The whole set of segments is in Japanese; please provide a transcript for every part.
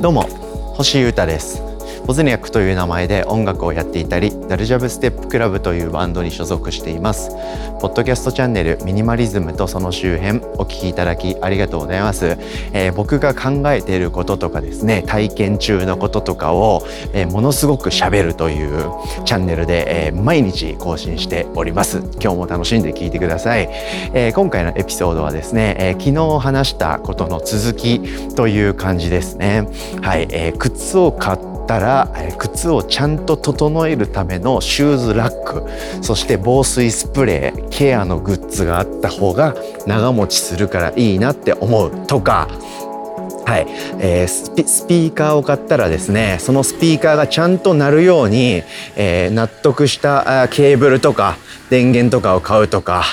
どうも星優太です。ポズニャックという名前で音楽をやっていたりダルジャブステップクラブというバンドに所属しています。ポッドキャストチャンネルミニマリズムとその周辺お聞きいただきありがとうございます、えー、僕が考えていることとかですね体験中のこととかを、えー、ものすごく喋るというチャンネルで、えー、毎日更新しております。今日も楽しんで聞いてください、え今回のエピソードはですね、え昨日話したことの続きという感じですね。はい、え靴を買ったら靴をちゃんと整えるためのシューズラックそして防水スプレーケアのグッズがあった方が長持ちするからいいなって思うとか。はい、えー、スピスピーカーを買ったらですねそのスピーカーがちゃんと鳴るように、えー、納得したケーブルとか電源とかを買うとか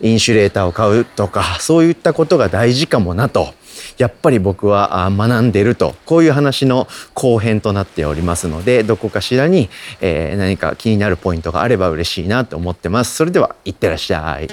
インシュレーターを買うとかそういったことが大事かもなとやっぱり僕は学んでると。こういう話の後編となっておりますのでどこかしらに、えー、何か気になるポイントがあれば嬉しいなと思ってます。それではいってらっしゃい。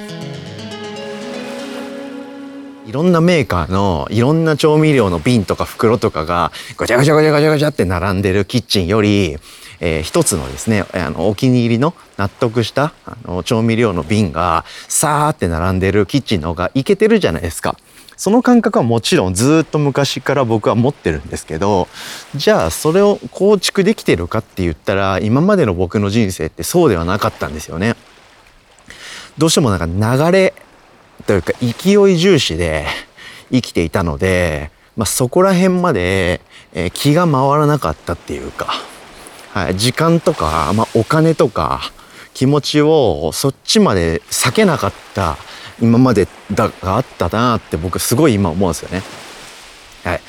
いろんなメーカーのいろんな調味料の瓶とか袋とかがごちゃごちゃごちゃごちゃごちゃって並んでるキッチンよりえー、一つのですねあのお気に入りの納得したあの調味料の瓶がさーって並んでるキッチンの方がいけてるじゃないですか。その感覚はもちろんずっと昔から僕は持ってるんですけどじゃあそれを構築できてるかって言ったら今までの僕の人生ってそうではなかったんですよね。どうしてもなんか流れというか勢い重視で生きていたので、まあ、そこら辺まで、え気が回らなかったっていうか、はい、時間とか、まあ、お金とか気持ちをそっちまで避けなかった今までだがあったなって僕すごい今思うんですよね。はい、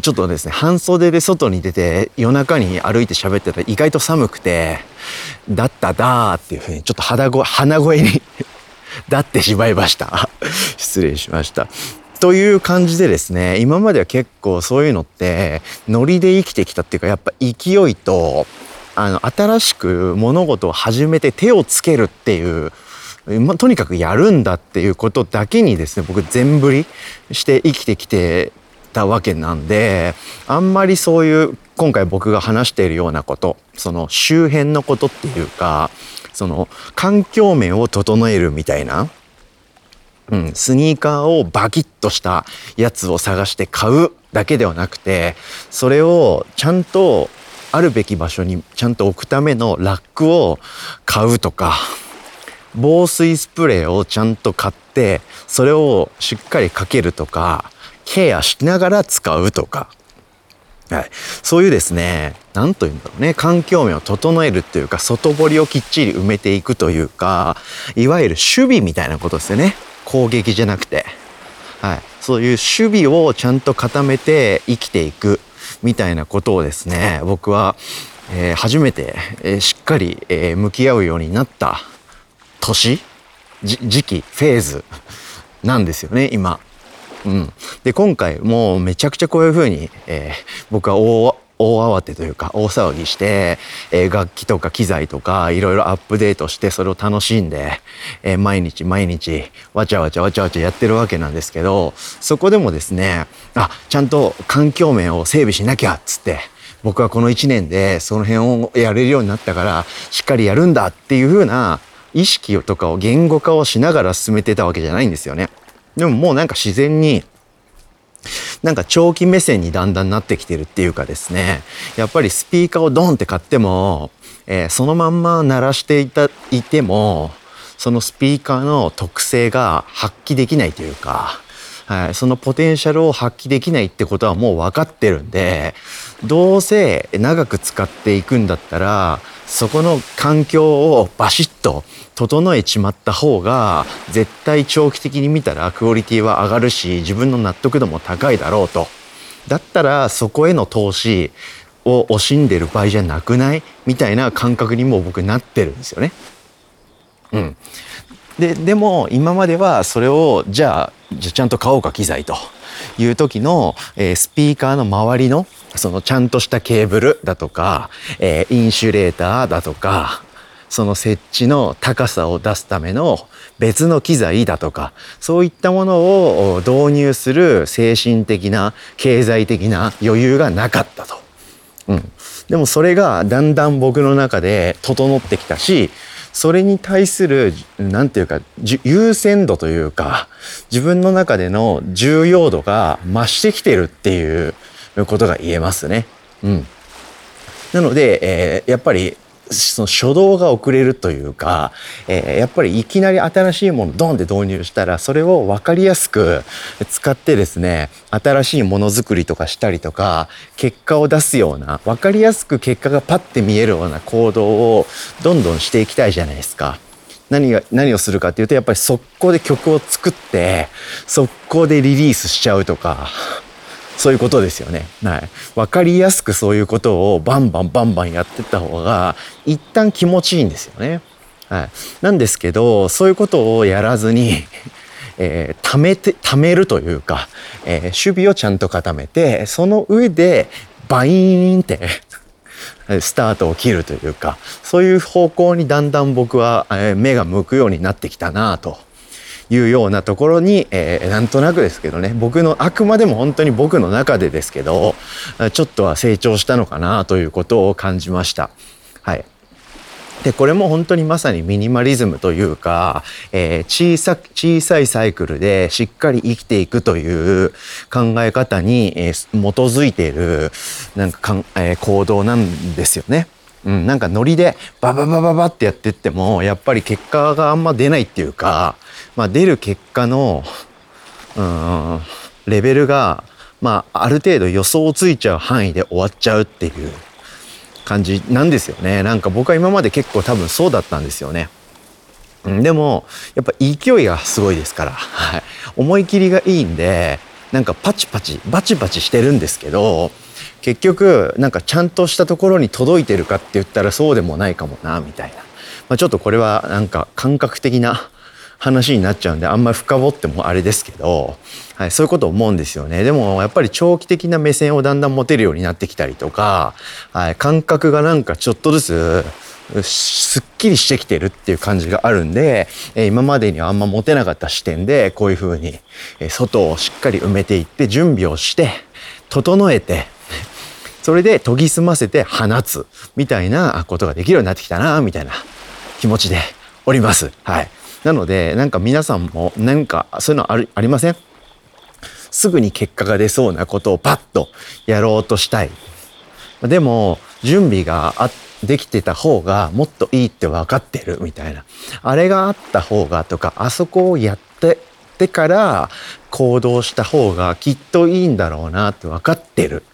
ちょっとですね半袖で外に出て夜中に歩いて喋ってたら意外と寒くて「だっただ」っていうふうにちょっと鼻声 鼻声に なってしまいました。失礼しました。という感じでですね今までは結構そういうのってノリで生きてきたっていうかやっぱ勢いとあの新しく物事を始めて手をつけるっていうまとにかくやるんだっていうことだけにですね僕全振りして生きてきてたわけなんであんまりそういう今回僕が話しているようなことその周辺のことっていうかその環境面を整えるみたいな、うん、スニーカーをバキッとしたやつを探して買うだけではなくてそれをちゃんとあるべき場所にちゃんと置くためのラックを買うとか防水スプレーをちゃんと買ってそれをしっかりかけるとかケアしながら使うとか、はい、そういうですね何と言うんだろうね環境面を整えるっていうか外堀をきっちり埋めていくというかいわゆる守備みたいなことですよね。攻撃じゃなくて、はい、そういう守備をちゃんと固めて生きていくみたいなことをですね僕は、えー、初めて、えー、しっかり、えー、向き合うようになった年？時期フェーズ？なんですよね今。うん、で今回もうめちゃくちゃこういうふうに、えー、僕は大大慌てというか大騒ぎして、えー、楽器とか機材とかいろいろアップデートしてそれを楽しんで、えー、毎日毎日わちゃわちゃわちゃわちゃやってるわけなんですけどそこでもですねあちゃんと環境面を整備しなきゃっつって僕はこの1年でその辺をやれるようになったからしっかりやるんだっていうふうな意識とかを言語化をしながら進めてたわけじゃないんですよね。でももうなんか自然になんか長期目線にだんだんなってきてるっていうかですねやっぱりスピーカーをドンって買っても、えー、そのまんま鳴らしていたいてもそのスピーカーの特性が発揮できないというか、はい、そのポテンシャルを発揮できないってことはもう分かってるんでどうせ長く使っていくんだったらそこの環境をバシッと整えちまった方が絶対長期的に見たらクオリティは上がるし自分の納得度も高いだろうと。だったらそこへの投資を惜しんでる場合じゃなくない？みたいな感覚にも僕なってるんですよね。うん、ででも今まではそれをじゃあじゃちゃんと買おうか機材と。いう時の、えー、スピーカーの周りのそのちゃんとしたケーブルだとか、えー、インシュレーターだとかその設置の高さを出すための別の機材だとかそういったものを導入する精神的な経済的な余裕がなかったと。うん、でもそれがだんだん僕の中で整ってきたしそれに対する何て言うか優先度というか自分の中での重要度が増してきてるっていうことが言えますね。うん、なので、えー、やっぱりその初動が遅れるというか、えー、やっぱりいきなり新しいものドンって導入したらそれを分かりやすく使ってですね新しいものづくりとかしたりとか結果を出すような分かりやすく結果がパッて見えるような行動をどんどんしていきたいじゃないですか。何が何をするかっていうとやっぱり速攻で曲を作って速攻でリリースしちゃうとかそういうことですよね。はい。わかりやすくそういうことをバンバンバンバンやってった方が、一旦気持ちいいんですよね。はい。なんですけど、そういうことをやらずに、えー、貯めて、貯めるというか、えー、守備をちゃんと固めて、その上で、バイーンって スタートを切るというか、そういう方向にだんだん僕は目が向くようになってきたなと。いうようなところに、えー、なんとなくですけどね僕のあくまでも本当に僕の中でですけどちょっとは成長したのかなということを感じました。はいでこれも本当にまさにミニマリズムというか、えー、小さ小さいサイクルでしっかり生きていくという考え方に、えー、基づいているなんかかん、えー、行動なんですよね。うん、なんかノリでバババババってやってってもやっぱり結果があんま出ないっていうか、まあ、出る結果のうんレベルが、まあ、ある程度予想ついちゃう範囲で終わっちゃうっていう感じなんですよね。なんか僕は今まで結構多分そうだったんですよね。でもやっぱ勢いがすごいですから、はい、思い切りがいいんでなんかパチパチバチバチしてるんですけど結局なんかちゃんとしたところに届いてるかって言ったらそうでもないかもなみたいな、まあ、ちょっとこれはなんか感覚的な話になっちゃうんであんまり深掘ってもあれですけど、はい、そういうこと思うんですよね。でもやっぱり長期的な目線をだんだん持てるようになってきたりとか、はい、感覚がなんかちょっとずつすっきりしてきてるっていう感じがあるんで、え今までにはあんま持てなかった視点でこういうふうに、外をしっかり埋めていって準備をして整えてそれで研ぎ澄ませて放つみたいなことができるようになってきたなみたいな気持ちでおります。はい。なのでなんか皆さんも何かそういうのありありません？すぐに結果が出そうなことをパッとやろうとしたい。でも準備があできてた方がもっといいって分かってるみたいな。あれがあった方がとかあそこをやってってから行動した方がきっといいんだろうなって分かってる。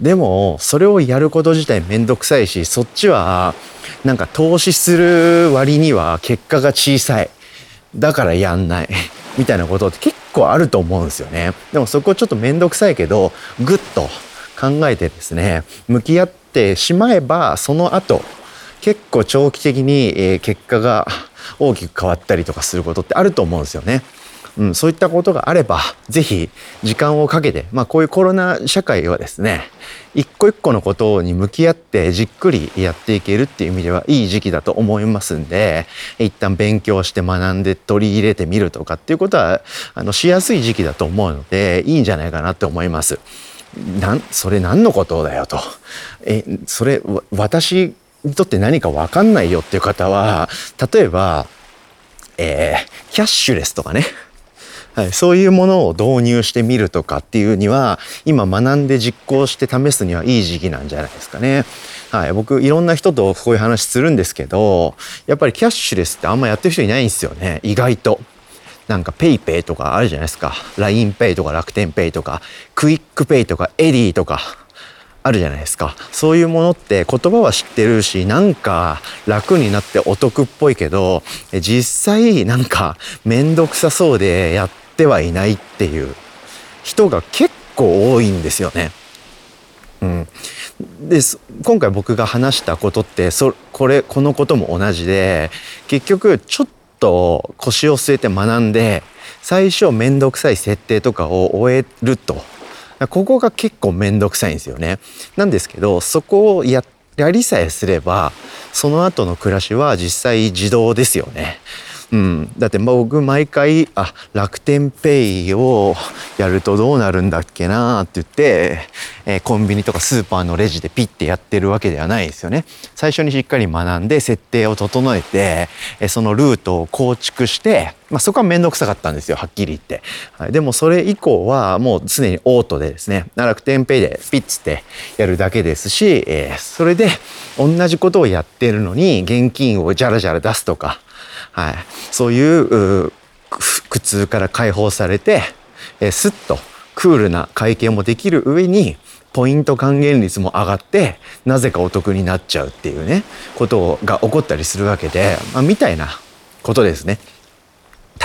でもそれをやること自体めんどくさいしそっちはなんか投資する割には結果が小さい。だからやんない。みたいなことって結構あると思うんですよね。でもそこちょっとめんどくさいけどぐっと考えてですね向き合ってしまえばその後結構長期的に結果が大きく変わったりとかすることってあると思うんですよね。うん、そういったことがあれば、ぜひ時間をかけて、まあこういうコロナ社会はですね、一個一個のことに向き合ってじっくりやっていけるっていう意味ではいい時期だと思いますんで、一旦勉強して学んで取り入れてみるとかっていうことは、あの、しやすい時期だと思うので、いいんじゃないかなって思います。なん、それ何のことだよと。え、それ、私にとって何かわかんないよっていう方は、例えば、えー、キャッシュレスとかね。はい、そういうものを導入してみるとかっていうには今学んで実行して試すにはいい時期なんじゃないですかね。はい、僕いろんな人とこういう話するんですけどやっぱりキャッシュレスってあんまやってる人いないんですよね意外と。なんか PayPay とかあるじゃないですか LINEPay とか楽天 Pay とかクイックペイとかエディとかあるじゃないですかそういうものって言葉は知ってるしなんか楽になってお得っぽいけど実際なんか面倒くさそうでやっててはいないっていう人が結構多いんですよね。うん、で今回僕が話したことってそこれこのことも同じで結局ちょっと腰を据えて学んで最初面倒くさい設定とかを終えるとここが結構面倒くさいんですよね。なんですけどそこをややりさえすればその後の暮らしは実際自動ですよね。うん、だって僕毎回あ楽天ペイをやるとどうなるんだっけなって言って、えー、コンビニとかスーパーのレジでピッてやってるわけではないですよね。最初にしっかり学んで設定を整えて、えー、そのルートを構築して、まあ、そこは面倒くさかったんですよはっきり言って、はい、でもそれ以降はもう常にオートでですね楽天ペイでピッツってやるだけですし、えー、それで同じことをやってるのに現金をジャラジャラ出すとかはい、そういう苦痛から解放されて、えー、スッとクールな会計もできる上にポイント還元率も上がってなぜかお得になっちゃうっていうねことが起こったりするわけで、まあ、みたいなことですね。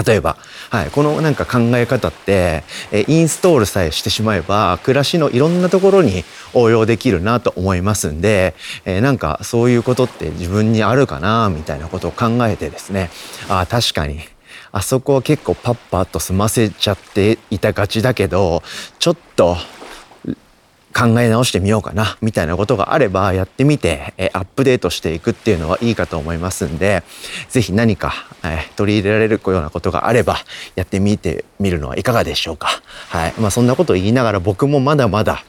例えば、はい、このなんか考え方って、えインストールさえしてしまえば暮らしのいろんなところに応用できるなと思いますんで、え、なんかそういうことって自分にあるかなみたいなことを考えてですね。あ確かに。あそこは結構パッパッと済ませちゃっていたがちだけどちょっと考え直してみようかなみたいなことがあればやってみて、えアップデートしていくっていうのはいいかと思いますんで是非何か、え取り入れられるようなことがあればやってみてみるのはいかがでしょうか。はいまあ、そんなことを言いながら僕もまだまだ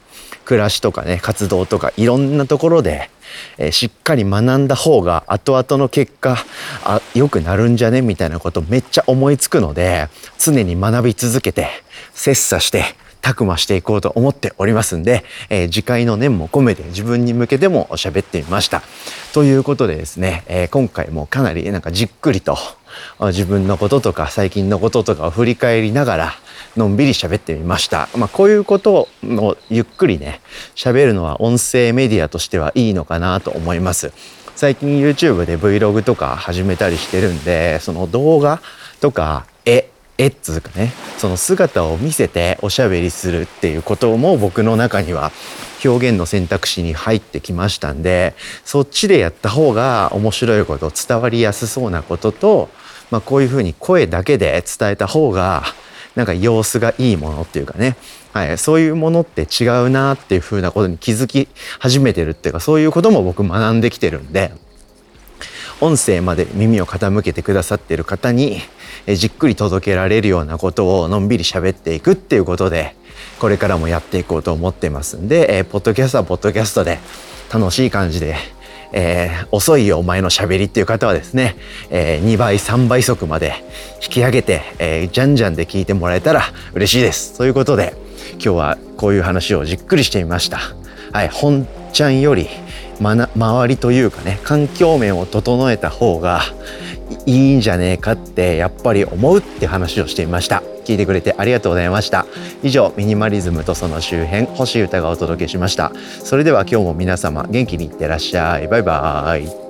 暮らしとかね活動とかいろんなところで、え、しっかり学んだ方が後々の結果あ良くなるんじゃね？みたいなことめっちゃ思いつくので常に学び続けて切磋してたくましていこうと思っておりますんで、えー、次回の念も込めて自分に向けても喋ってみました。ということでですね、えー、今回もかなりなんかじっくりと自分のこととか最近のこととかを振り返りながらのんびり喋ってみました。まあ、こういうことをゆっくりね、喋るのは音声メディアとしてはいいのかなと思います。最近 YouTube で Vlog とか始めたりしてるんで、その動画とか絵絵っつうかねその姿を見せておしゃべりするっていうことも僕の中には表現の選択肢に入ってきましたんでそっちでやった方が面白いこと伝わりやすそうなことと、まあ、こういうふうに声だけで伝えた方がなんか様子がいいものっていうかね、はい、そういうものって違うなっていうふうなことに気づき始めてるっていうかそういうことも僕学んできてるんで。音声まで耳を傾けてくださっている方にじっくり届けられるようなことをのんびり喋っていくっていうことでこれからもやっていこうと思ってますんで、えー、ポッドキャストはポッドキャストで楽しい感じで、えー、遅いよお前の喋りっていう方はですね、えー、2倍3倍速まで引き上げて、えー、じゃんじゃんで聞いてもらえたら嬉しいです。ということで今日はこういう話をじっくりしてみました。はい、本ちゃんより周りというかね環境面を整えた方がいいんじゃねえかってやっぱり思うって話をしていました。聞いてくれてありがとうございました。以上ミニマリズムとその周辺星歌がお届けしました。それでは今日も皆様元気にいってらっしゃい。バイバーイ。